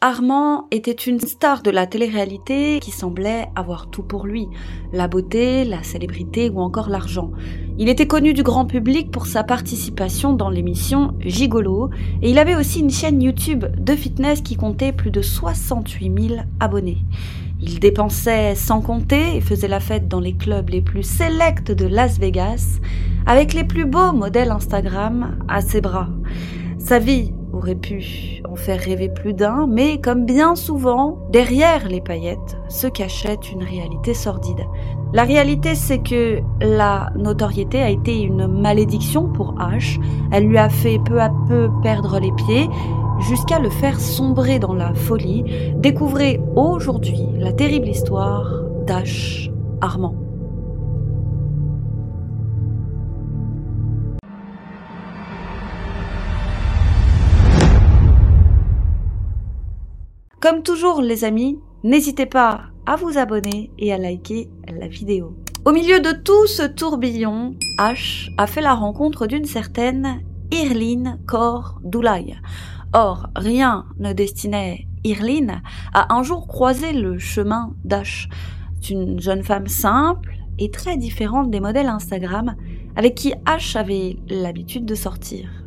Armand était une star de la télé-réalité qui semblait avoir tout pour lui. La beauté, la célébrité ou encore l'argent. Il était connu du grand public pour sa participation dans l'émission Gigolo et il avait aussi une chaîne YouTube de fitness qui comptait plus de 68 000 abonnés. Il dépensait sans compter et faisait la fête dans les clubs les plus sélects de Las Vegas avec les plus beaux modèles Instagram à ses bras. Sa vie aurait pu en faire rêver plus d'un, mais comme bien souvent, derrière les paillettes se cachait une réalité sordide. La réalité, c'est que la notoriété a été une malédiction pour H. Elle lui a fait peu à peu perdre les pieds jusqu'à le faire sombrer dans la folie. Découvrez aujourd'hui la terrible histoire d'H. Armand. Comme toujours les amis, n'hésitez pas à vous abonner et à liker la vidéo. Au milieu de tout ce tourbillon, H a fait la rencontre d'une certaine Irline Kor Doulay. Or, rien ne destinait Irline à un jour croiser le chemin d'H. C'est une jeune femme simple et très différente des modèles Instagram avec qui H avait l'habitude de sortir.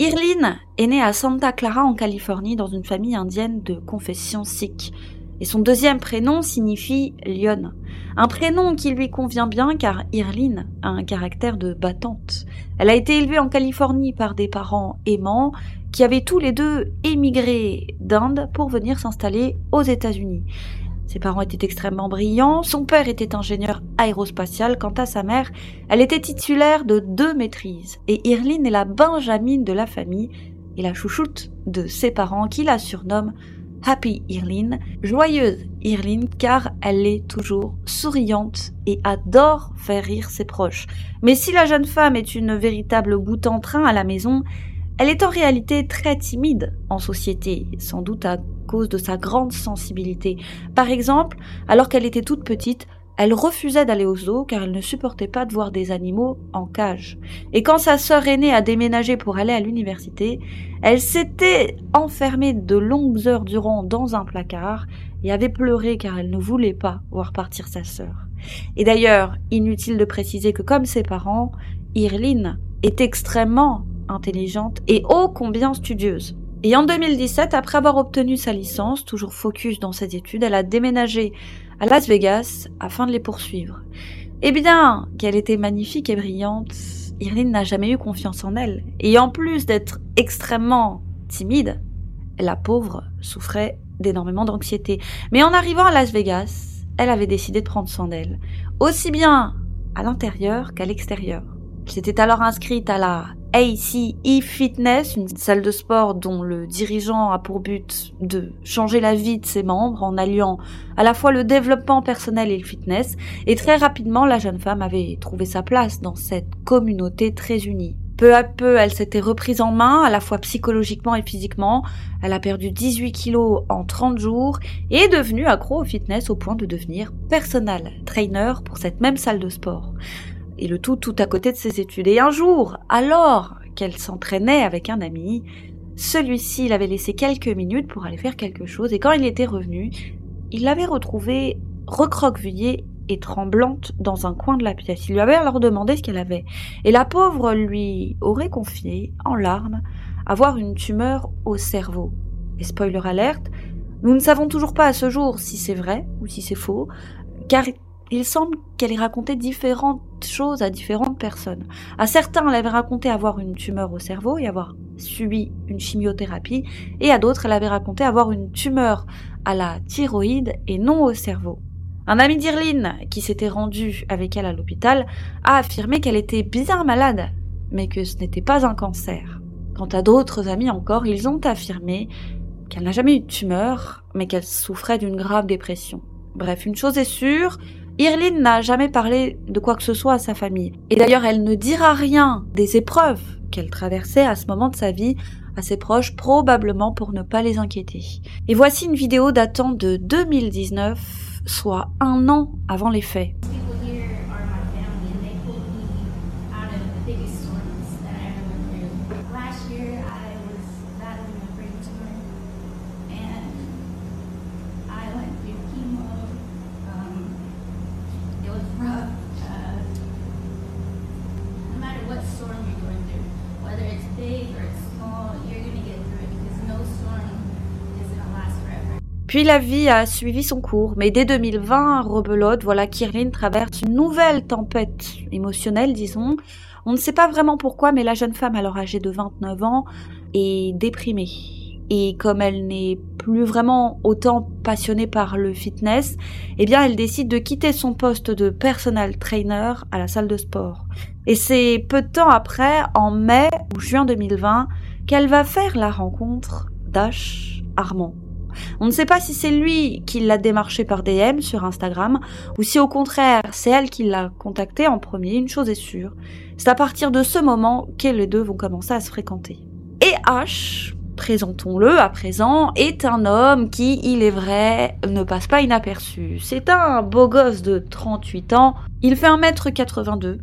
Irline est née à Santa Clara en Californie dans une famille indienne de confession sikh. Et son deuxième prénom signifie lionne. Un prénom qui lui convient bien car Irline a un caractère de battante. Elle a été élevée en Californie par des parents aimants qui avaient tous les deux émigré d'Inde pour venir s'installer aux États-Unis. Ses parents étaient extrêmement brillants. Son père était ingénieur aérospatial. Quant à sa mère, elle était titulaire de deux maîtrises. Et Irline est la benjamine de la famille et la chouchoute de ses parents qui la surnomment Happy Irline, joyeuse Irline car elle est toujours souriante et adore faire rire ses proches. Mais si la jeune femme est une véritable bout en train à la maison, elle est en réalité très timide en société, sans doute à cause de sa grande sensibilité. Par exemple, alors qu'elle était toute petite, elle refusait d'aller au zoo car elle ne supportait pas de voir des animaux en cage. Et quand sa sœur aînée a déménagé pour aller à l'université, elle s'était enfermée de longues heures durant dans un placard et avait pleuré car elle ne voulait pas voir partir sa sœur. Et d'ailleurs, inutile de préciser que comme ses parents, Irline est extrêmement intelligente et ô combien studieuse. Et en 2017, après avoir obtenu sa licence, toujours focus dans ses études, elle a déménagé à Las Vegas afin de les poursuivre. Eh bien, qu'elle était magnifique et brillante, Irline n'a jamais eu confiance en elle. Et en plus d'être extrêmement timide, la pauvre souffrait d'énormément d'anxiété. Mais en arrivant à Las Vegas, elle avait décidé de prendre soin d'elle, aussi bien à l'intérieur qu'à l'extérieur. Elle s'était alors inscrite à la ACE Fitness, une salle de sport dont le dirigeant a pour but de changer la vie de ses membres en alliant à la fois le développement personnel et le fitness. Et très rapidement, la jeune femme avait trouvé sa place dans cette communauté très unie. Peu à peu, elle s'était reprise en main, à la fois psychologiquement et physiquement. Elle a perdu 18 kilos en 30 jours et est devenue accro au fitness au point de devenir personal trainer pour cette même salle de sport et le tout tout à côté de ses études. Et un jour, alors qu'elle s'entraînait avec un ami, celui-ci l'avait laissé quelques minutes pour aller faire quelque chose, et quand il était revenu, il l'avait retrouvée recroquevillée et tremblante dans un coin de la pièce. Il lui avait alors demandé ce qu'elle avait, et la pauvre lui aurait confié, en larmes, avoir une tumeur au cerveau. Et spoiler alerte, nous ne savons toujours pas à ce jour si c'est vrai ou si c'est faux, car il semble qu'elle ait raconté différentes choses à différentes personnes. À certains, elle avait raconté avoir une tumeur au cerveau et avoir subi une chimiothérapie, et à d'autres, elle avait raconté avoir une tumeur à la thyroïde et non au cerveau. Un ami d'Irline, qui s'était rendu avec elle à l'hôpital, a affirmé qu'elle était bien malade, mais que ce n'était pas un cancer. Quant à d'autres amis encore, ils ont affirmé qu'elle n'a jamais eu de tumeur, mais qu'elle souffrait d'une grave dépression. Bref, une chose est sûre, Irline n'a jamais parlé de quoi que ce soit à sa famille. Et d'ailleurs, elle ne dira rien des épreuves qu'elle traversait à ce moment de sa vie à ses proches, probablement pour ne pas les inquiéter. Et voici une vidéo datant de 2019, soit un an avant les faits. Puis la vie a suivi son cours, mais dès 2020, rebelote, voilà qu'Irine traverse une nouvelle tempête émotionnelle, disons. On ne sait pas vraiment pourquoi, mais la jeune femme, alors âgée de 29 ans, est déprimée. Et comme elle n'est plus vraiment autant passionnée par le fitness, eh bien elle décide de quitter son poste de personal trainer à la salle de sport. Et c'est peu de temps après, en mai ou juin 2020, qu'elle va faire la rencontre d'Ash Armand. On ne sait pas si c'est lui qui l'a démarché par DM sur Instagram ou si au contraire c'est elle qui l'a contacté en premier, une chose est sûre. C'est à partir de ce moment que les deux vont commencer à se fréquenter. Et H, présentons-le à présent, est un homme qui, il est vrai, ne passe pas inaperçu. C'est un beau gosse de 38 ans, il fait 1m82,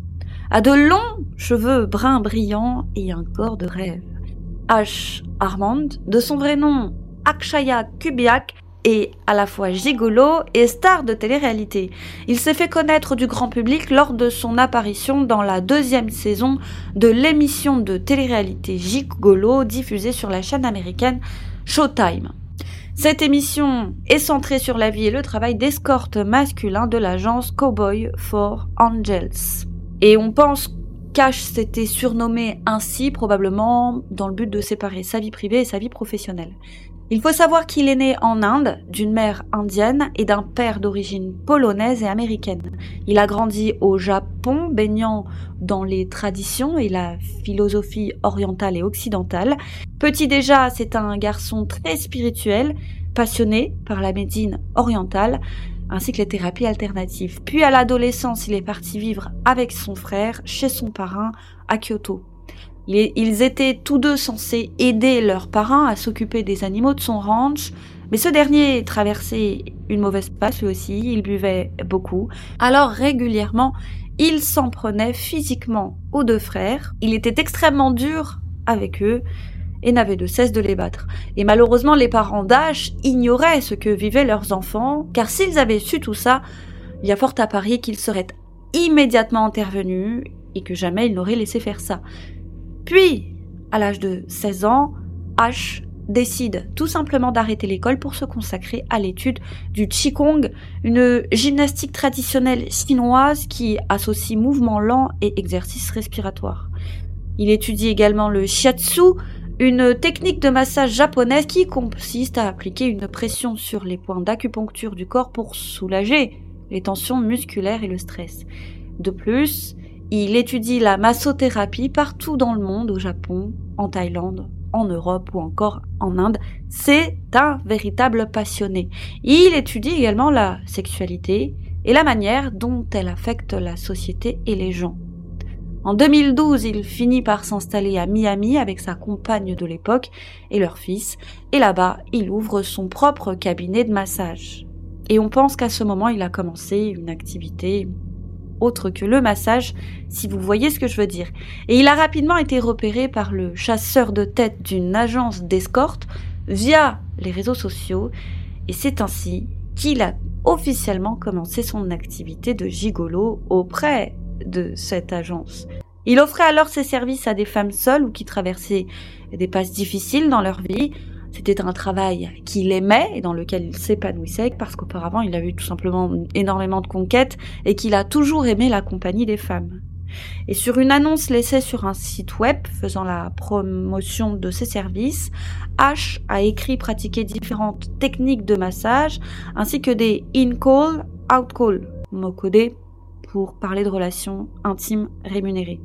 a de longs cheveux bruns brillants et un corps de rêve. H. Armand, de son vrai nom Akshaya Kubiak est à la fois gigolo et star de télé-réalité. Il s'est fait connaître du grand public lors de son apparition dans la deuxième saison de l'émission de télé-réalité Gigolo diffusée sur la chaîne américaine Showtime. Cette émission est centrée sur la vie et le travail d'escorte masculin de l'agence Cowboy for Angels. Et on pense qu'Ash s'était surnommé ainsi probablement dans le but de séparer sa vie privée et sa vie professionnelle. Il faut savoir qu'il est né en Inde, d'une mère indienne et d'un père d'origine polonaise et américaine. Il a grandi au Japon, baignant dans les traditions et la philosophie orientale et occidentale. Petit déjà, c'est un garçon très spirituel, passionné par la médecine orientale, ainsi que les thérapies alternatives. Puis à l'adolescence, il est parti vivre avec son frère chez son parrain à Kyoto. Ils étaient tous deux censés aider leur parrain à s'occuper des animaux de son ranch, mais ce dernier traversait une mauvaise passe lui aussi, il buvait beaucoup. Alors régulièrement, il s'en prenait physiquement aux deux frères. Il était extrêmement dur avec eux et n'avait de cesse de les battre. Et malheureusement, les parents d'Ash ignoraient ce que vivaient leurs enfants, car s'ils avaient su tout ça, il y a fort à parier qu'ils seraient immédiatement intervenus et que jamais ils n'auraient laissé faire ça. Puis, à l'âge de 16 ans, H décide tout simplement d'arrêter l'école pour se consacrer à l'étude du Qigong, une gymnastique traditionnelle chinoise qui associe mouvement lent et exercice respiratoire. Il étudie également le shiatsu, une technique de massage japonaise qui consiste à appliquer une pression sur les points d'acupuncture du corps pour soulager les tensions musculaires et le stress. De plus, il étudie la massothérapie partout dans le monde, au Japon, en Thaïlande, en Europe ou encore en Inde. C'est un véritable passionné. Il étudie également la sexualité et la manière dont elle affecte la société et les gens. En 2012, il finit par s'installer à Miami avec sa compagne de l'époque et leur fils, et là-bas, il ouvre son propre cabinet de massage. Et on pense qu'à ce moment, il a commencé une activité autre que le massage, si vous voyez ce que je veux dire. Et il a rapidement été repéré par le chasseur de tête d'une agence d'escorte via les réseaux sociaux, et c'est ainsi qu'il a officiellement commencé son activité de gigolo auprès de cette agence. Il offrait alors ses services à des femmes seules ou qui traversaient des passes difficiles dans leur vie, c'était un travail qu'il aimait et dans lequel il s'épanouissait parce qu'auparavant il a eu tout simplement énormément de conquêtes et qu'il a toujours aimé la compagnie des femmes. Et sur une annonce laissée sur un site web faisant la promotion de ses services, H a écrit pratiquer différentes techniques de massage ainsi que des in-call, out-call, mot codé pour parler de relations intimes rémunérées.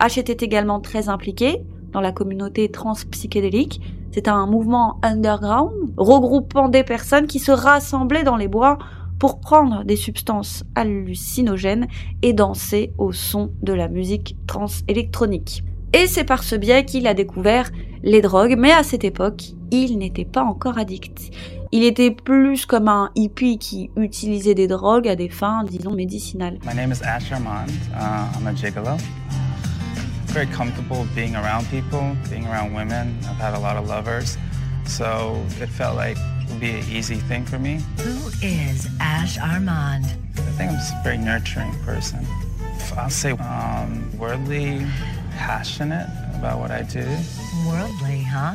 H était également très impliqué dans la communauté transpsychédélique c'est un mouvement underground regroupant des personnes qui se rassemblaient dans les bois pour prendre des substances hallucinogènes et danser au son de la musique trans-électronique. Et c'est par ce biais qu'il a découvert les drogues, mais à cette époque, il n'était pas encore addict. Il était plus comme un hippie qui utilisait des drogues à des fins, disons, médicinales. My name is Asher Uh, I'm a gigolo. Very comfortable being around people, being around women. I've had a lot of lovers, so it felt like it would be an easy thing for me. Who is Ash Armand? I think I'm just a very nurturing person. I'll say um, worldly, passionate about what I do. Worldly, huh?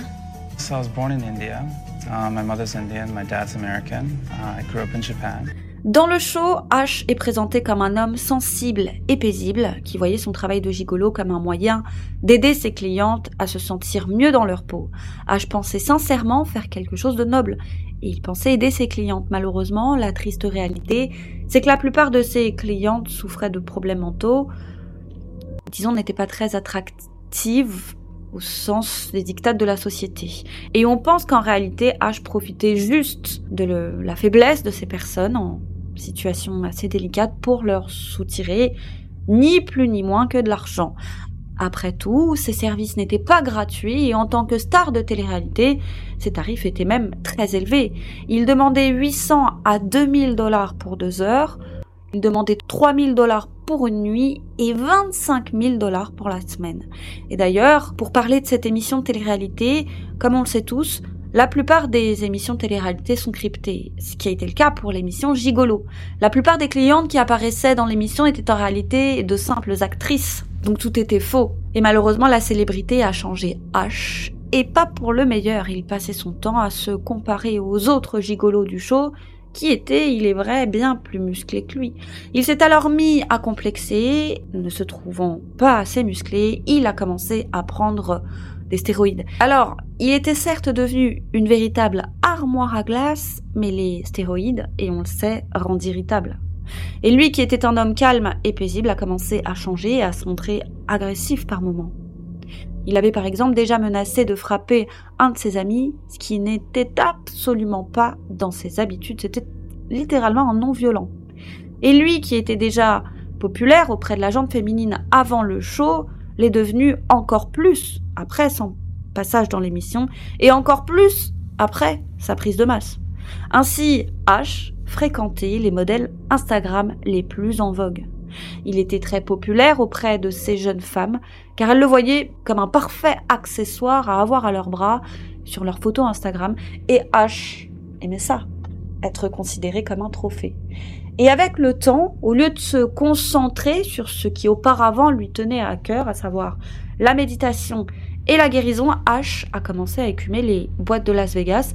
So I was born in India. Uh, my mother's Indian, my dad's American. Uh, I grew up in Japan. Dans le show, Ash est présenté comme un homme sensible et paisible, qui voyait son travail de gigolo comme un moyen d'aider ses clientes à se sentir mieux dans leur peau. Ash pensait sincèrement faire quelque chose de noble, et il pensait aider ses clientes. Malheureusement, la triste réalité, c'est que la plupart de ses clientes souffraient de problèmes mentaux, disons, n'étaient pas très attractives au sens des dictats de la société. Et on pense qu'en réalité, Ash profitait juste de la faiblesse de ces personnes en situation assez délicate pour leur soutirer ni plus ni moins que de l'argent. Après tout, ces services n'étaient pas gratuits et en tant que star de télé-réalité, ces tarifs étaient même très élevés. Il demandait 800 à 2000 dollars pour deux heures, il demandait 3000 dollars pour une nuit et 25 000 dollars pour la semaine. Et d'ailleurs, pour parler de cette émission de télé-réalité, comme on le sait tous, la plupart des émissions de télé-réalité sont cryptées, ce qui a été le cas pour l'émission Gigolo. La plupart des clientes qui apparaissaient dans l'émission étaient en réalité de simples actrices, donc tout était faux. Et malheureusement, la célébrité a changé H, et pas pour le meilleur. Il passait son temps à se comparer aux autres gigolos du show, qui étaient, il est vrai, bien plus musclés que lui. Il s'est alors mis à complexer, ne se trouvant pas assez musclé, il a commencé à prendre des stéroïdes. Alors, il était certes devenu une véritable armoire à glace, mais les stéroïdes, et on le sait, rendent irritable. Et lui, qui était un homme calme et paisible, a commencé à changer et à se montrer agressif par moments. Il avait par exemple déjà menacé de frapper un de ses amis, ce qui n'était absolument pas dans ses habitudes, c'était littéralement un non-violent. Et lui, qui était déjà populaire auprès de la gente féminine avant le show, l'est devenu encore plus après son passage dans l'émission et encore plus après sa prise de masse. Ainsi, H fréquentait les modèles Instagram les plus en vogue. Il était très populaire auprès de ces jeunes femmes car elles le voyaient comme un parfait accessoire à avoir à leurs bras sur leurs photos Instagram et H aimait ça, être considéré comme un trophée. Et avec le temps, au lieu de se concentrer sur ce qui auparavant lui tenait à cœur, à savoir la méditation et la guérison, H a commencé à écumer les boîtes de Las Vegas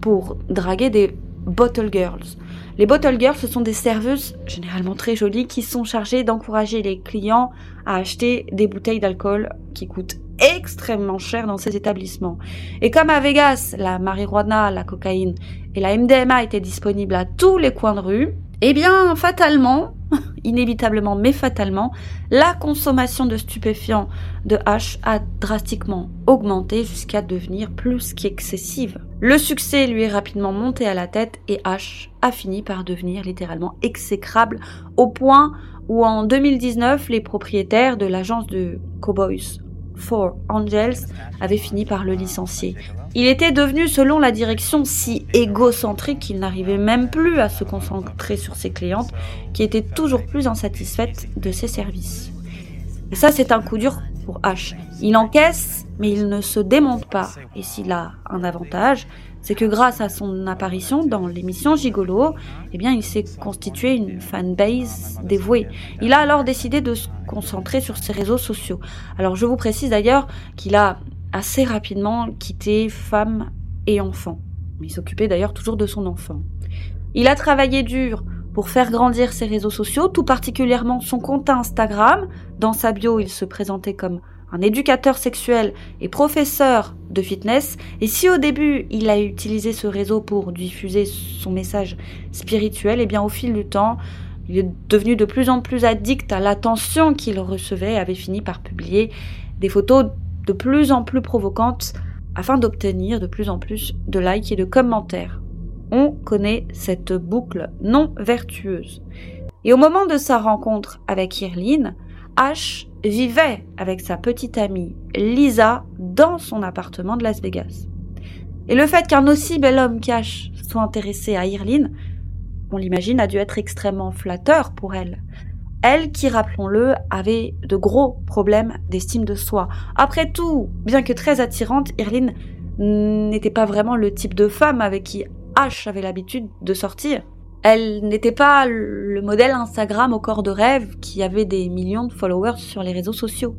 pour draguer des bottle girls. Les bottle girls, ce sont des serveuses généralement très jolies qui sont chargées d'encourager les clients à acheter des bouteilles d'alcool qui coûtent extrêmement cher dans ces établissements. Et comme à Vegas, la marijuana, la cocaïne et la MDMA étaient disponibles à tous les coins de rue, eh bien, fatalement, inévitablement mais fatalement, la consommation de stupéfiants de H a drastiquement augmenté jusqu'à devenir plus qu'excessive. Le succès lui est rapidement monté à la tête et H a fini par devenir littéralement exécrable au point où en 2019, les propriétaires de l'agence de Cowboys Four Angels avaient fini par le licencier. Il était devenu, selon la direction, si égocentrique qu'il n'arrivait même plus à se concentrer sur ses clientes, qui étaient toujours plus insatisfaites de ses services. Et ça, c'est un coup dur pour H. Il encaisse, mais il ne se démonte pas. Et s'il a un avantage, c'est que grâce à son apparition dans l'émission Gigolo, eh bien, il s'est constitué une fanbase dévouée. Il a alors décidé de se concentrer sur ses réseaux sociaux. Alors, je vous précise d'ailleurs qu'il a assez rapidement quitté femme et enfant. Il s'occupait d'ailleurs toujours de son enfant. Il a travaillé dur pour faire grandir ses réseaux sociaux, tout particulièrement son compte Instagram. Dans sa bio, il se présentait comme un éducateur sexuel et professeur de fitness. Et si au début, il a utilisé ce réseau pour diffuser son message spirituel, et bien au fil du temps, il est devenu de plus en plus addict à l'attention qu'il recevait et avait fini par publier des photos de plus en plus provocantes afin d'obtenir de plus en plus de likes et de commentaires. On connaît cette boucle non vertueuse. Et au moment de sa rencontre avec Irline, H vivait avec sa petite amie Lisa dans son appartement de Las Vegas. Et le fait qu'un aussi bel homme cash soit intéressé à Irline, on l'imagine, a dû être extrêmement flatteur pour elle. Elle qui, rappelons-le, avait de gros problèmes d'estime de soi. Après tout, bien que très attirante, Irline n'était pas vraiment le type de femme avec qui H avait l'habitude de sortir. Elle n'était pas le modèle Instagram au corps de rêve qui avait des millions de followers sur les réseaux sociaux.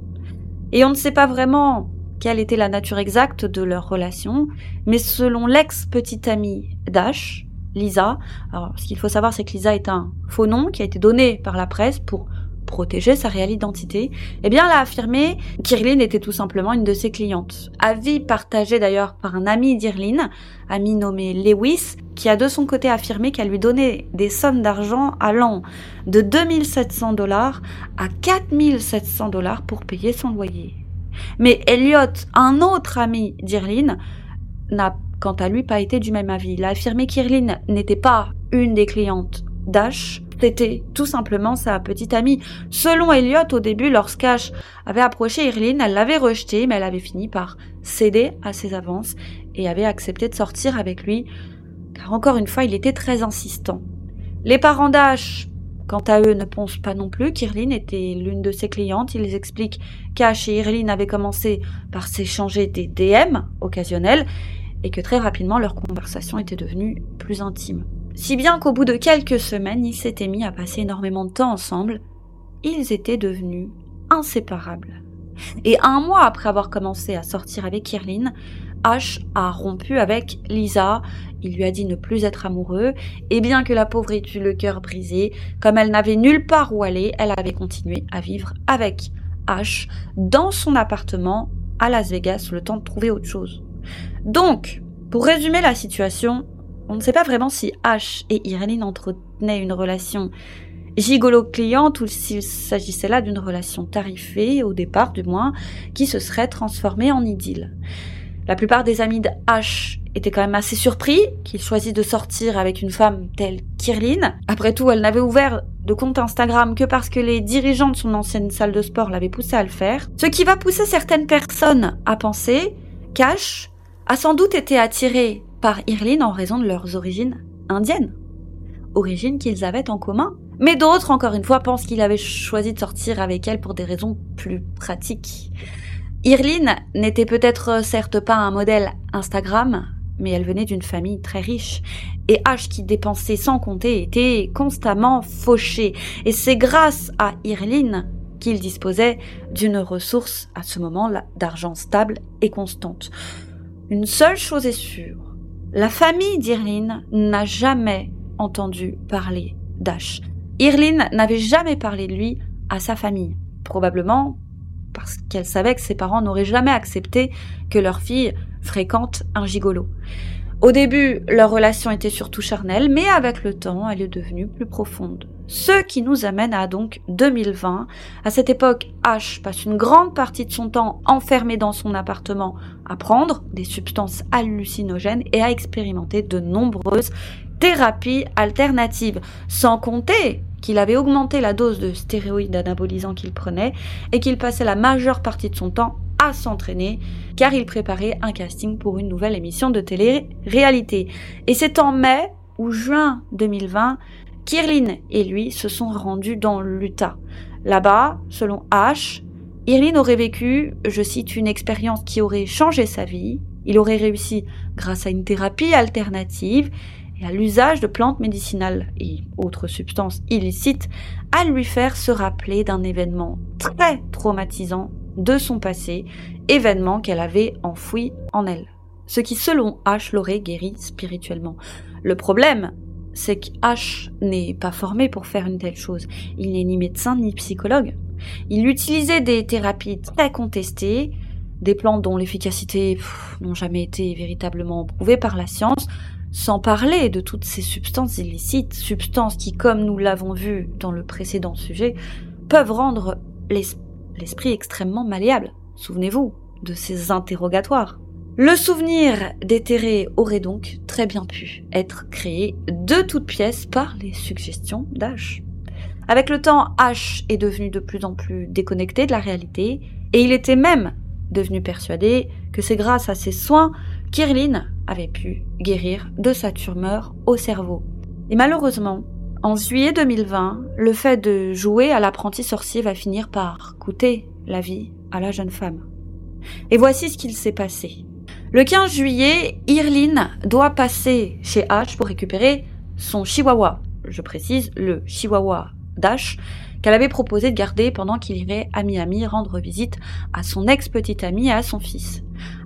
Et on ne sait pas vraiment quelle était la nature exacte de leur relation, mais selon l'ex-petite amie d'Ash, Lisa, alors ce qu'il faut savoir c'est que Lisa est un faux nom qui a été donné par la presse pour protéger sa réelle identité, eh bien, elle a affirmé qu'Irline était tout simplement une de ses clientes. Avis partagé d'ailleurs par un ami d'Irline, ami nommé Lewis, qui a de son côté affirmé qu'elle lui donnait des sommes d'argent allant de 2700 dollars à 4700 dollars pour payer son loyer. Mais Elliot, un autre ami d'Irline, n'a quant à lui pas été du même avis. Il a affirmé qu'Irline n'était pas une des clientes d'Ash, c'était tout simplement sa petite amie. Selon Elliot, au début, lorsqu'Ash avait approché Irline, elle l'avait rejeté, mais elle avait fini par céder à ses avances et avait accepté de sortir avec lui, car encore une fois, il était très insistant. Les parents d'Ash, quant à eux, ne pensent pas non plus qu'Irline était l'une de ses clientes. Ils expliquent qu'Ash et Irline avaient commencé par s'échanger des DM occasionnels et que très rapidement leur conversation était devenue plus intime. Si bien qu'au bout de quelques semaines, ils s'étaient mis à passer énormément de temps ensemble, ils étaient devenus inséparables. Et un mois après avoir commencé à sortir avec Irline, Ash a rompu avec Lisa, il lui a dit ne plus être amoureux, et bien que la pauvre ait eu le cœur brisé, comme elle n'avait nulle part où aller, elle avait continué à vivre avec Ash dans son appartement à Las Vegas le temps de trouver autre chose. Donc, pour résumer la situation, on ne sait pas vraiment si Ash et Irene entretenaient une relation gigolo-cliente ou s'il s'agissait là d'une relation tarifée, au départ du moins, qui se serait transformée en idylle. La plupart des amis d'Ash étaient quand même assez surpris qu'il choisisse de sortir avec une femme telle qu'Irline. Après tout, elle n'avait ouvert de compte Instagram que parce que les dirigeants de son ancienne salle de sport l'avaient poussé à le faire. Ce qui va pousser certaines personnes à penser qu'Ash a sans doute été attiré par Irline en raison de leurs origines indiennes, origines qu'ils avaient en commun. Mais d'autres, encore une fois, pensent qu'il avait choisi de sortir avec elle pour des raisons plus pratiques. Irline n'était peut-être certes pas un modèle Instagram, mais elle venait d'une famille très riche. Et H qui dépensait sans compter était constamment fauché. Et c'est grâce à Irline qu'il disposait d'une ressource à ce moment-là d'argent stable et constante. Une seule chose est sûre, la famille d'Irline n'a jamais entendu parler d'Ash. Irline n'avait jamais parlé de lui à sa famille, probablement parce qu'elle savait que ses parents n'auraient jamais accepté que leur fille fréquente un gigolo. Au début, leur relation était surtout charnelle, mais avec le temps, elle est devenue plus profonde. Ce qui nous amène à donc 2020. À cette époque, Ash passe une grande partie de son temps enfermé dans son appartement à prendre des substances hallucinogènes et à expérimenter de nombreuses thérapies alternatives, sans compter qu'il avait augmenté la dose de stéroïdes anabolisants qu'il prenait et qu'il passait la majeure partie de son temps à s'entraîner car il préparait un casting pour une nouvelle émission de télé-réalité. Et c'est en mai ou juin 2020 qu'Irline et lui se sont rendus dans l'Utah. Là-bas, selon Ash, Irline aurait vécu, je cite, une expérience qui aurait changé sa vie. Il aurait réussi grâce à une thérapie alternative et à l'usage de plantes médicinales et autres substances illicites à lui faire se rappeler d'un événement très traumatisant de son passé, événement qu'elle avait enfoui en elle. Ce qui, selon H, l'aurait guéri spirituellement. Le problème, c'est qu'H n'est pas formé pour faire une telle chose. Il n'est ni médecin ni psychologue. Il utilisait des thérapies très contestées, des plantes dont l'efficacité n'ont jamais été véritablement prouvées par la science, sans parler de toutes ces substances illicites, substances qui, comme nous l'avons vu dans le précédent sujet, peuvent rendre l'esprit extrêmement malléable. Souvenez-vous de ces interrogatoires. Le souvenir déterré aurait donc très bien pu être créé de toutes pièces par les suggestions d'Ash. Avec le temps, Ash est devenu de plus en plus déconnecté de la réalité et il était même devenu persuadé que c'est grâce à ses soins qu'Irline avait pu guérir de sa tumeur au cerveau. Et malheureusement, en juillet 2020, le fait de jouer à l'apprenti sorcier va finir par coûter la vie à la jeune femme. Et voici ce qu'il s'est passé. Le 15 juillet, Irline doit passer chez Ash pour récupérer son chihuahua. Je précise, le chihuahua d'Ash, qu'elle avait proposé de garder pendant qu'il irait à Miami rendre visite à son ex-petite amie et à son fils.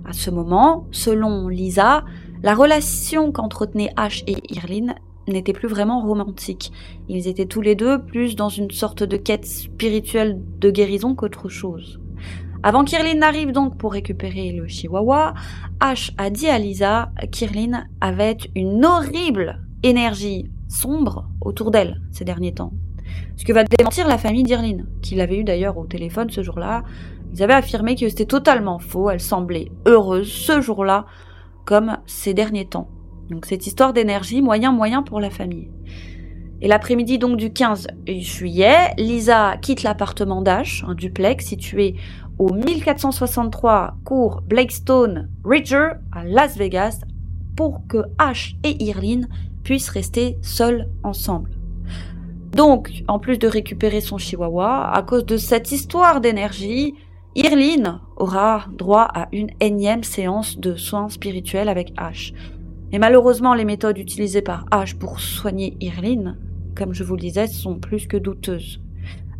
À ce moment, selon Lisa, la relation qu'entretenaient Ash et Irlin n'était plus vraiment romantique. Ils étaient tous les deux plus dans une sorte de quête spirituelle de guérison qu'autre chose. Avant qu'Irlin n'arrive donc pour récupérer le chihuahua, Ash a dit à Lisa qu'Irlin avait une horrible énergie sombre autour d'elle ces derniers temps. Ce que va démentir la famille d'Irlin, qui l'avait eu d'ailleurs au téléphone ce jour-là. Ils avaient affirmé que c'était totalement faux, elle semblait heureuse ce jour-là, comme ces derniers temps. Donc cette histoire d'énergie, moyen moyen pour la famille. Et l'après-midi donc du 15 juillet, Lisa quitte l'appartement d'Ash, un duplex situé au 1463 cours Blakestone Ridger à Las Vegas, pour que Ash et Irlin puissent rester seuls ensemble. Donc, en plus de récupérer son chihuahua, à cause de cette histoire d'énergie, Irlin aura droit à une énième séance de soins spirituels avec Ash. Mais malheureusement, les méthodes utilisées par Ash pour soigner Irlin, comme je vous le disais, sont plus que douteuses.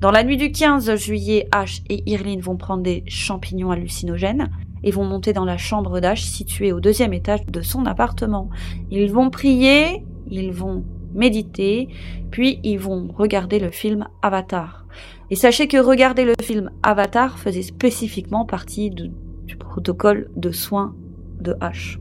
Dans la nuit du 15 juillet, Ash et Irlin vont prendre des champignons hallucinogènes et vont monter dans la chambre d'Ash située au deuxième étage de son appartement. Ils vont prier, ils vont méditer, puis ils vont regarder le film Avatar. Et sachez que regarder le film Avatar faisait spécifiquement partie du protocole de soins de H.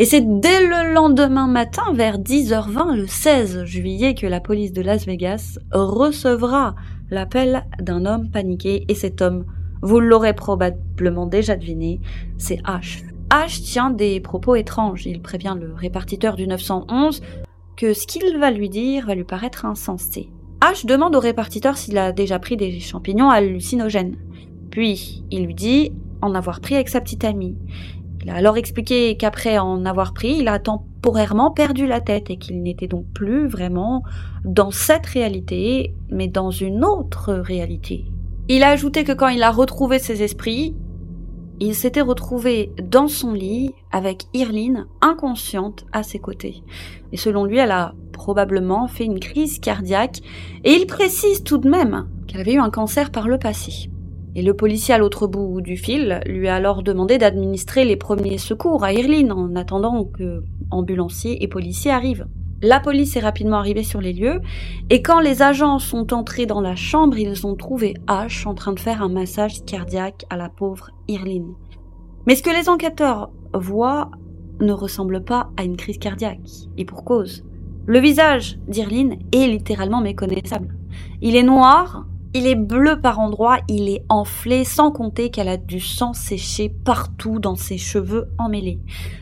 Et c'est dès le lendemain matin, vers 10h20, le 16 juillet, que la police de Las Vegas recevra l'appel d'un homme paniqué. Et cet homme, vous l'aurez probablement déjà deviné, c'est H. H tient des propos étranges. Il prévient le répartiteur du 911 que ce qu'il va lui dire va lui paraître insensé. H demande au répartiteur s'il a déjà pris des champignons hallucinogènes. Puis, il lui dit en avoir pris avec sa petite amie. Il a alors expliqué qu'après en avoir pris, il a temporairement perdu la tête et qu'il n'était donc plus vraiment dans cette réalité, mais dans une autre réalité. Il a ajouté que quand il a retrouvé ses esprits, il s'était retrouvé dans son lit avec Irline inconsciente à ses côtés. Et selon lui, elle a probablement fait une crise cardiaque et il précise tout de même qu'elle avait eu un cancer par le passé. Et le policier à l'autre bout du fil lui a alors demandé d'administrer les premiers secours à Irline en attendant que ambulanciers et policiers arrivent. La police est rapidement arrivée sur les lieux et quand les agents sont entrés dans la chambre, ils ont trouvé H en train de faire un massage cardiaque à la pauvre Irline. Mais ce que les enquêteurs voient ne ressemble pas à une crise cardiaque, et pour cause. Le visage d'Irline est littéralement méconnaissable. Il est noir, il est bleu par endroits, il est enflé, sans compter qu'elle a du sang séché partout dans ses cheveux emmêlés.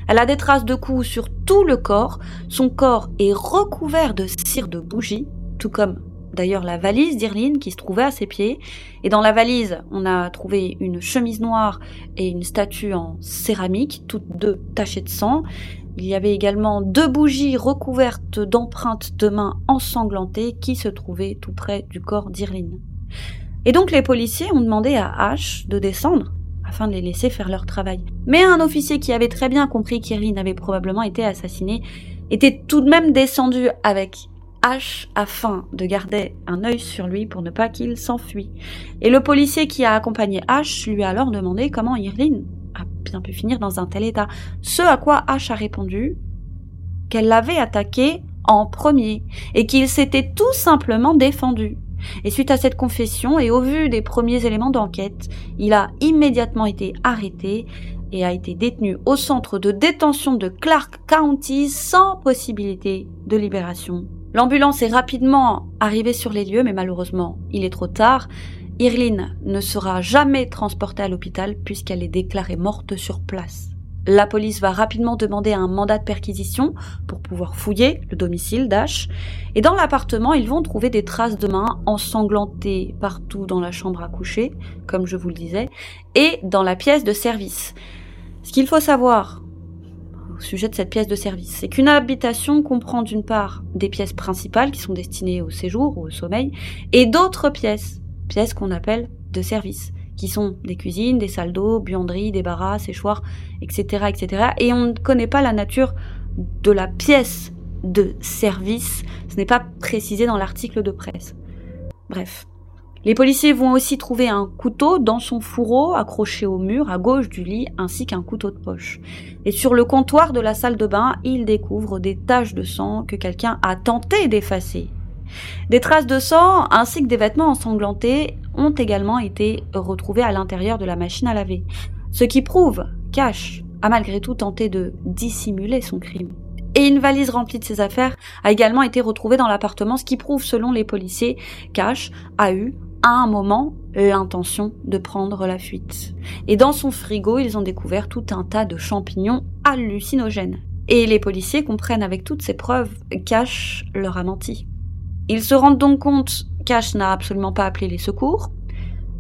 Elle a des traces de coups sur tout le corps, son corps est recouvert de cire de bougie, tout comme d'ailleurs la valise d'Irline qui se trouvait à ses pieds. Et dans la valise, on a trouvé une chemise noire et une statue en céramique, toutes deux tachées de sang. Il y avait également deux bougies recouvertes d'empreintes de mains ensanglantées qui se trouvaient tout près du corps d'Irline. Et donc les policiers ont demandé à H de descendre afin de les laisser faire leur travail. Mais un officier qui avait très bien compris qu'Irline avait probablement été assassinée était tout de même descendu avec H afin de garder un œil sur lui pour ne pas qu'il s'enfuit. Et le policier qui a accompagné H lui a alors demandé comment Irline a bien pu finir dans un tel état. Ce à quoi H a répondu qu'elle l'avait attaqué en premier et qu'il s'était tout simplement défendu. Et suite à cette confession et au vu des premiers éléments d'enquête, il a immédiatement été arrêté et a été détenu au centre de détention de Clark County sans possibilité de libération. L'ambulance est rapidement arrivée sur les lieux, mais malheureusement, il est trop tard. Irline ne sera jamais transportée à l'hôpital puisqu'elle est déclarée morte sur place. La police va rapidement demander un mandat de perquisition pour pouvoir fouiller le domicile d'Ash. Et dans l'appartement, ils vont trouver des traces de mains ensanglantées partout dans la chambre à coucher, comme je vous le disais, et dans la pièce de service. Ce qu'il faut savoir au sujet de cette pièce de service, c'est qu'une habitation comprend d'une part des pièces principales qui sont destinées au séjour ou au sommeil, et d'autres pièces, pièces qu'on appelle de service qui sont des cuisines, des salles d'eau, buanderies, des barras, séchoirs, etc., etc. Et on ne connaît pas la nature de la pièce de service. Ce n'est pas précisé dans l'article de presse. Bref. Les policiers vont aussi trouver un couteau dans son fourreau accroché au mur à gauche du lit ainsi qu'un couteau de poche. Et sur le comptoir de la salle de bain, ils découvrent des taches de sang que quelqu'un a tenté d'effacer. Des traces de sang ainsi que des vêtements ensanglantés ont également été retrouvés à l'intérieur de la machine à laver, ce qui prouve qu'Ash a malgré tout tenté de dissimuler son crime. Et une valise remplie de ses affaires a également été retrouvée dans l'appartement, ce qui prouve, selon les policiers, qu'Ash a eu, à un moment, l'intention de prendre la fuite. Et dans son frigo, ils ont découvert tout un tas de champignons hallucinogènes. Et les policiers comprennent avec toutes ces preuves qu'Ash leur a menti. Ils se rendent donc compte qu'Ash n'a absolument pas appelé les secours.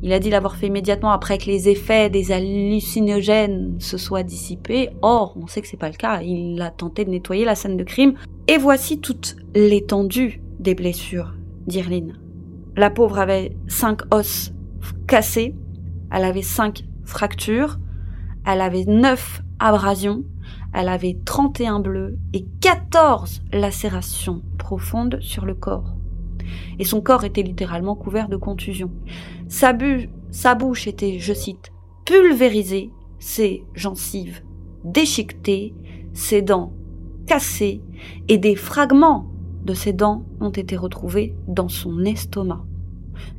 Il a dit l'avoir fait immédiatement après que les effets des hallucinogènes se soient dissipés. Or, on sait que c'est pas le cas. Il a tenté de nettoyer la scène de crime. Et voici toute l'étendue des blessures d'Irline. La pauvre avait cinq os cassés. Elle avait cinq fractures. Elle avait neuf abrasions. Elle avait 31 bleus et 14 lacérations profondes sur le corps et son corps était littéralement couvert de contusions. Sa, bouche était, je cite, pulvérisée, ses gencives déchiquetées, ses dents cassées, et des fragments de ses dents ont été retrouvés dans son estomac.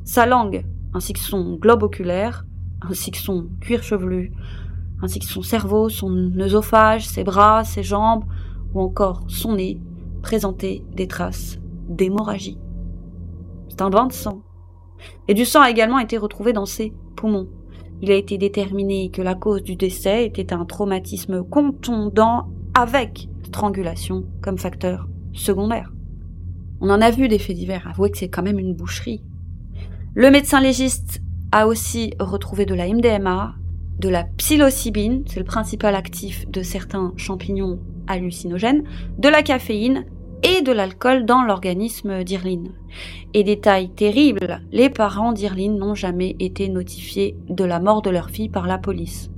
Sa langue, ainsi que son globe oculaire, ainsi que son cuir chevelu, ainsi que son cerveau, son œsophage, ses bras, ses jambes, ou encore son nez, présentaient des traces d'hémorragie. C'est un bain de sang. Et du sang a également été retrouvé dans ses poumons. Il a été déterminé que la cause du décès était un traumatisme contondant avec strangulation comme facteur secondaire. On en a vu des faits divers, avouez que c'est quand même une boucherie. Le médecin légiste a aussi retrouvé de la MDMA, de la psilocybine, c'est le principal actif de certains champignons hallucinogènes, de la caféine et de l'alcool dans l'organisme d'Irline. Et détail terrible, les parents d'Irline n'ont jamais été notifiés de la mort de leur fille par la police.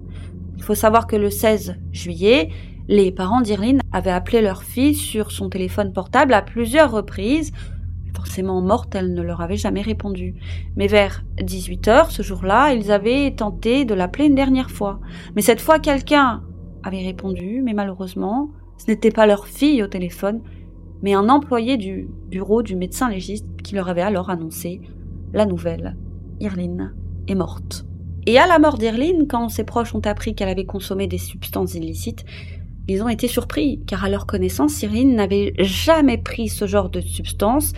Il faut savoir que le 16 juillet, les parents d'Irline avaient appelé leur fille sur son téléphone portable à plusieurs reprises. Forcément morte, elle ne leur avait jamais répondu. Mais vers 18 heures, ce jour-là, ils avaient tenté de l'appeler une dernière fois. Mais cette fois, quelqu'un avait répondu, mais malheureusement, ce n'était pas leur fille au téléphone, mais un employé du bureau du médecin légiste qui leur avait alors annoncé la nouvelle. Irline est morte. Et à la mort d'Irline, quand ses proches ont appris qu'elle avait consommé des substances illicites, ils ont été surpris, car à leur connaissance, Irline n'avait jamais pris ce genre de substance,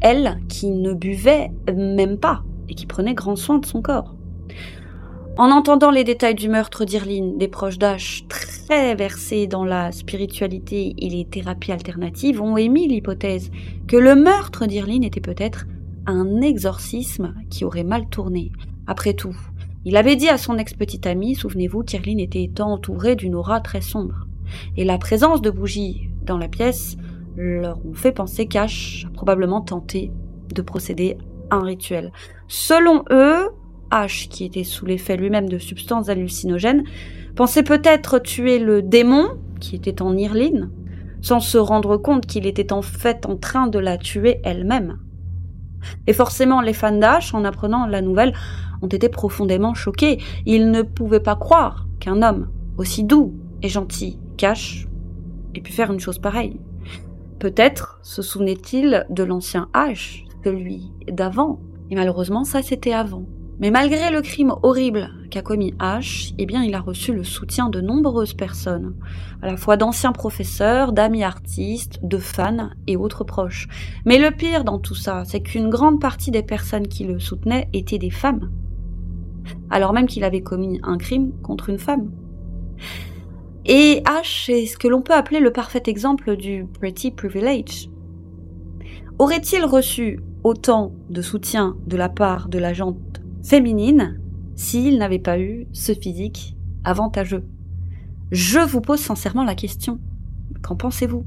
elle qui ne buvait même pas et qui prenait grand soin de son corps. En entendant les détails du meurtre d'Irline, des proches d'Ash très versés dans la spiritualité et les thérapies alternatives ont émis l'hypothèse que le meurtre d'Irline était peut-être un exorcisme qui aurait mal tourné. Après tout, il avait dit à son ex-petite amie, souvenez-vous, qu'Irline était entourée d'une aura très sombre. Et la présence de bougies dans la pièce leur ont fait penser qu'Ash a probablement tenté de procéder à un rituel. Selon eux, H, qui était sous l'effet lui-même de substances hallucinogènes, pensait peut-être tuer le démon, qui était en Irline, sans se rendre compte qu'il était en fait en train de la tuer elle-même. Et forcément, les fans d'Ash, en apprenant la nouvelle, ont été profondément choqués. Ils ne pouvaient pas croire qu'un homme aussi doux et gentil qu'Ash ait pu faire une chose pareille. Peut-être se souvenait-il de l'ancien H, celui d'avant. Et malheureusement, ça c'était avant. Mais malgré le crime horrible qu'a commis H, eh bien, il a reçu le soutien de nombreuses personnes, à la fois d'anciens professeurs, d'amis artistes, de fans et autres proches. Mais le pire dans tout ça, c'est qu'une grande partie des personnes qui le soutenaient étaient des femmes, alors même qu'il avait commis un crime contre une femme. Et H est ce que l'on peut appeler le parfait exemple du pretty privilege. Aurait-il reçu autant de soutien de la part de l'agente féminine s'il n'avait pas eu ce physique avantageux Je vous pose sincèrement la question. Qu'en pensez-vous?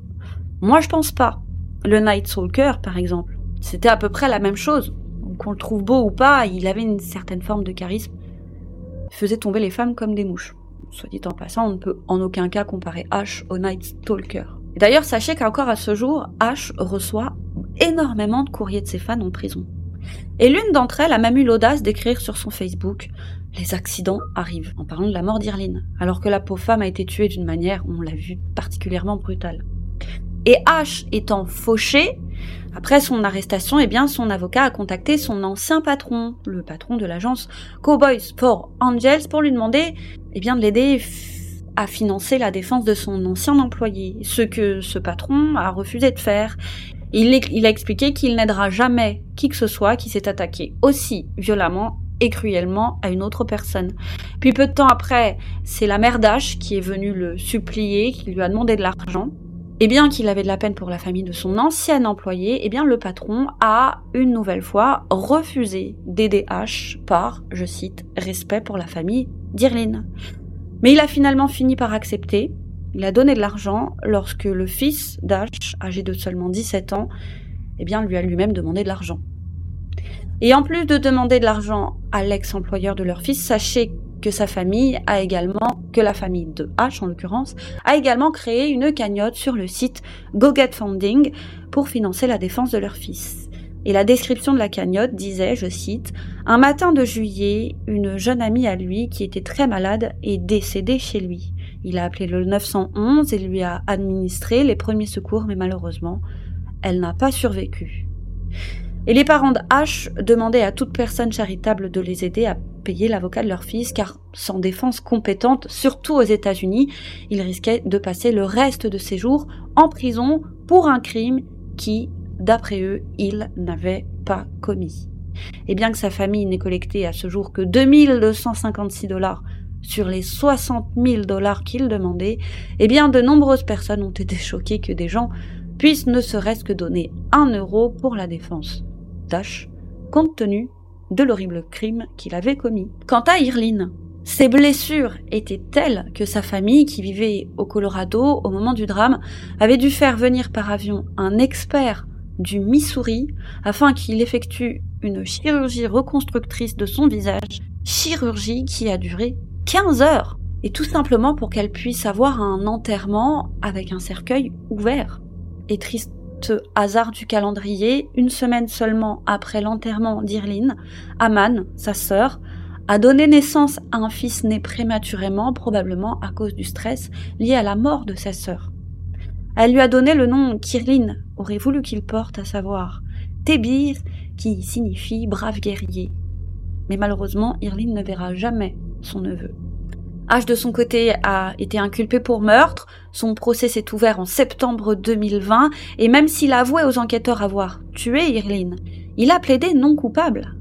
Moi, je pense pas. Le Night Stalker, par exemple, c'était à peu près la même chose. Qu'on le trouve beau ou pas, il avait une certaine forme de charisme. Il faisait tomber les femmes comme des mouches. Soit dit en passant, on ne peut en aucun cas comparer Ash au Night Stalker. D'ailleurs, sachez qu'encore à ce jour, Ash reçoit énormément de courriers de ses fans en prison. Et l'une d'entre elles a même eu l'audace d'écrire sur son Facebook Les accidents arrivent, en parlant de la mort d'Irline, alors que la pauvre femme a été tuée d'une manière, on l'a vu, particulièrement brutale. Et H étant fauché, après son arrestation, eh bien, son avocat a contacté son ancien patron, le patron de l'agence Cowboys for Angels, pour lui demander, eh bien, de l'aider à financer la défense de son ancien employé, ce que ce patron a refusé de faire. Il, a expliqué qu'il n'aidera jamais qui que ce soit qui s'est attaqué aussi violemment et cruellement à une autre personne. Puis peu de temps après, c'est la mère d'Ash qui est venue le supplier, qui lui a demandé de l'argent. Et bien qu'il avait de la peine pour la famille de son ancien employé, eh bien le patron a une nouvelle fois refusé d'aider H par, je cite, respect pour la famille d'Irline. Mais il a finalement fini par accepter. Il a donné de l'argent lorsque le fils d'H, âgé de seulement 17 ans, eh bien lui a lui-même demandé de l'argent. Et en plus de demander de l'argent à l'ex-employeur de leur fils, sachez que sa famille a également, que la famille de H en l'occurrence, a également créé une cagnotte sur le site GoGet Funding pour financer la défense de leur fils. Et la description de la cagnotte disait, je cite, Un matin de juillet, une jeune amie à lui qui était très malade est décédée chez lui. Il a appelé le 911 et lui a administré les premiers secours, mais malheureusement, elle n'a pas survécu. Et les parents de H demandaient à toute personne charitable de les aider à payer l'avocat de leur fils, car sans défense compétente, surtout aux États-Unis, il risquait de passer le reste de ses jours en prison pour un crime qui, d'après eux, il n'avait pas commis. Et bien que sa famille n'ait collecté à ce jour que 2256 dollars sur les 60 000 dollars qu'il demandait, eh bien de nombreuses personnes ont été choquées que des gens puissent ne serait-ce que donner un euro pour la défense compte tenu de l'horrible crime qu'il avait commis. Quant à Irline, ses blessures étaient telles que sa famille, qui vivait au Colorado au moment du drame, avait dû faire venir par avion un expert du Missouri afin qu'il effectue une chirurgie reconstructrice de son visage, chirurgie qui a duré 15 heures, et tout simplement pour qu'elle puisse avoir un enterrement avec un cercueil ouvert. Et triste hasard du calendrier, une semaine seulement après l'enterrement d'Irline, Aman, sa sœur, a donné naissance à un fils né prématurément, probablement à cause du stress lié à la mort de sa sœur. Elle lui a donné le nom qu'Irline aurait voulu qu'il porte, à savoir Tébir, qui signifie brave guerrier. Mais malheureusement, Irline ne verra jamais son neveu. H de son côté a été inculpé pour meurtre. Son procès s'est ouvert en septembre 2020 et même s'il a avoué aux enquêteurs avoir tué Irline, il a plaidé non coupable.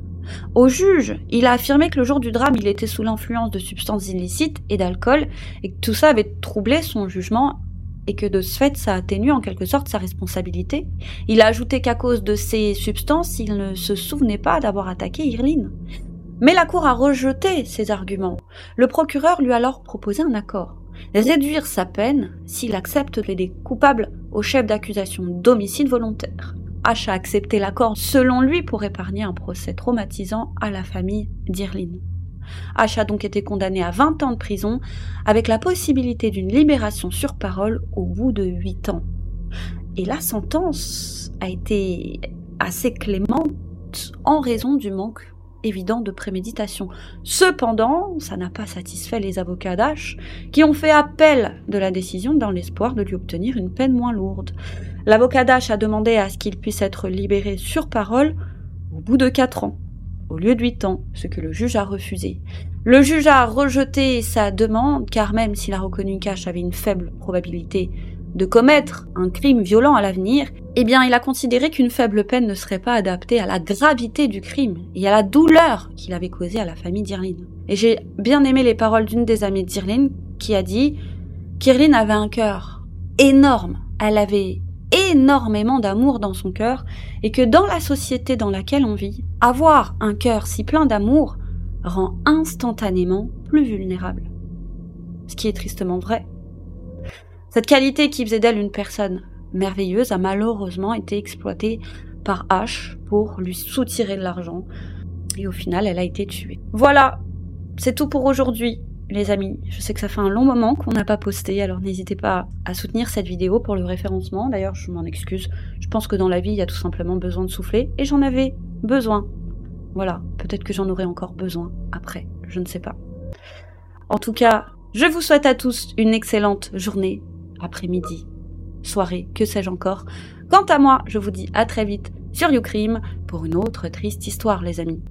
Au juge, il a affirmé que le jour du drame, il était sous l'influence de substances illicites et d'alcool et que tout ça avait troublé son jugement et que de ce fait, ça atténue en quelque sorte sa responsabilité. Il a ajouté qu'à cause de ces substances, il ne se souvenait pas d'avoir attaqué Irline. Mais la Cour a rejeté ces arguments. Le procureur lui a alors proposé un accord. Réduire sa peine s'il accepte plaider coupable au chef d'accusation d'homicide volontaire. H a accepté l'accord selon lui pour épargner un procès traumatisant à la famille d'Irline. H a donc été condamné à 20 ans de prison avec la possibilité d'une libération sur parole au bout de 8 ans. Et la sentence a été assez clémente en raison du manque évident de préméditation. Cependant, ça n'a pas satisfait les avocats d'H, qui ont fait appel de la décision dans l'espoir de lui obtenir une peine moins lourde. L'avocat d'H a demandé à ce qu'il puisse être libéré sur parole au bout de quatre ans, au lieu de huit ans, ce que le juge a refusé. Le juge a rejeté sa demande, car même s'il a reconnu qu'H avait une faible probabilité de commettre un crime violent à l'avenir, eh bien il a considéré qu'une faible peine ne serait pas adaptée à la gravité du crime et à la douleur qu'il avait causée à la famille d'Irline. Et j'ai bien aimé les paroles d'une des amies d'Irline qui a dit qu'Irline avait un cœur énorme, elle avait énormément d'amour dans son cœur et que dans la société dans laquelle on vit, avoir un cœur si plein d'amour rend instantanément plus vulnérable. Ce qui est tristement vrai. Cette qualité qui faisait d'elle une personne merveilleuse a malheureusement été exploitée par H pour lui soutirer de l'argent. Et au final, elle a été tuée. Voilà, c'est tout pour aujourd'hui, les amis. Je sais que ça fait un long moment qu'on n'a pas posté, alors n'hésitez pas à soutenir cette vidéo pour le référencement. D'ailleurs, je m'en excuse. Je pense que dans la vie, il y a tout simplement besoin de souffler, et j'en avais besoin. Voilà, peut-être que j'en aurai encore besoin après, je ne sais pas. En tout cas, je vous souhaite à tous une excellente journée, après-midi, soirée, que sais-je encore? Quant à moi, je vous dis à très vite sur YouCrime pour une autre triste histoire, les amis.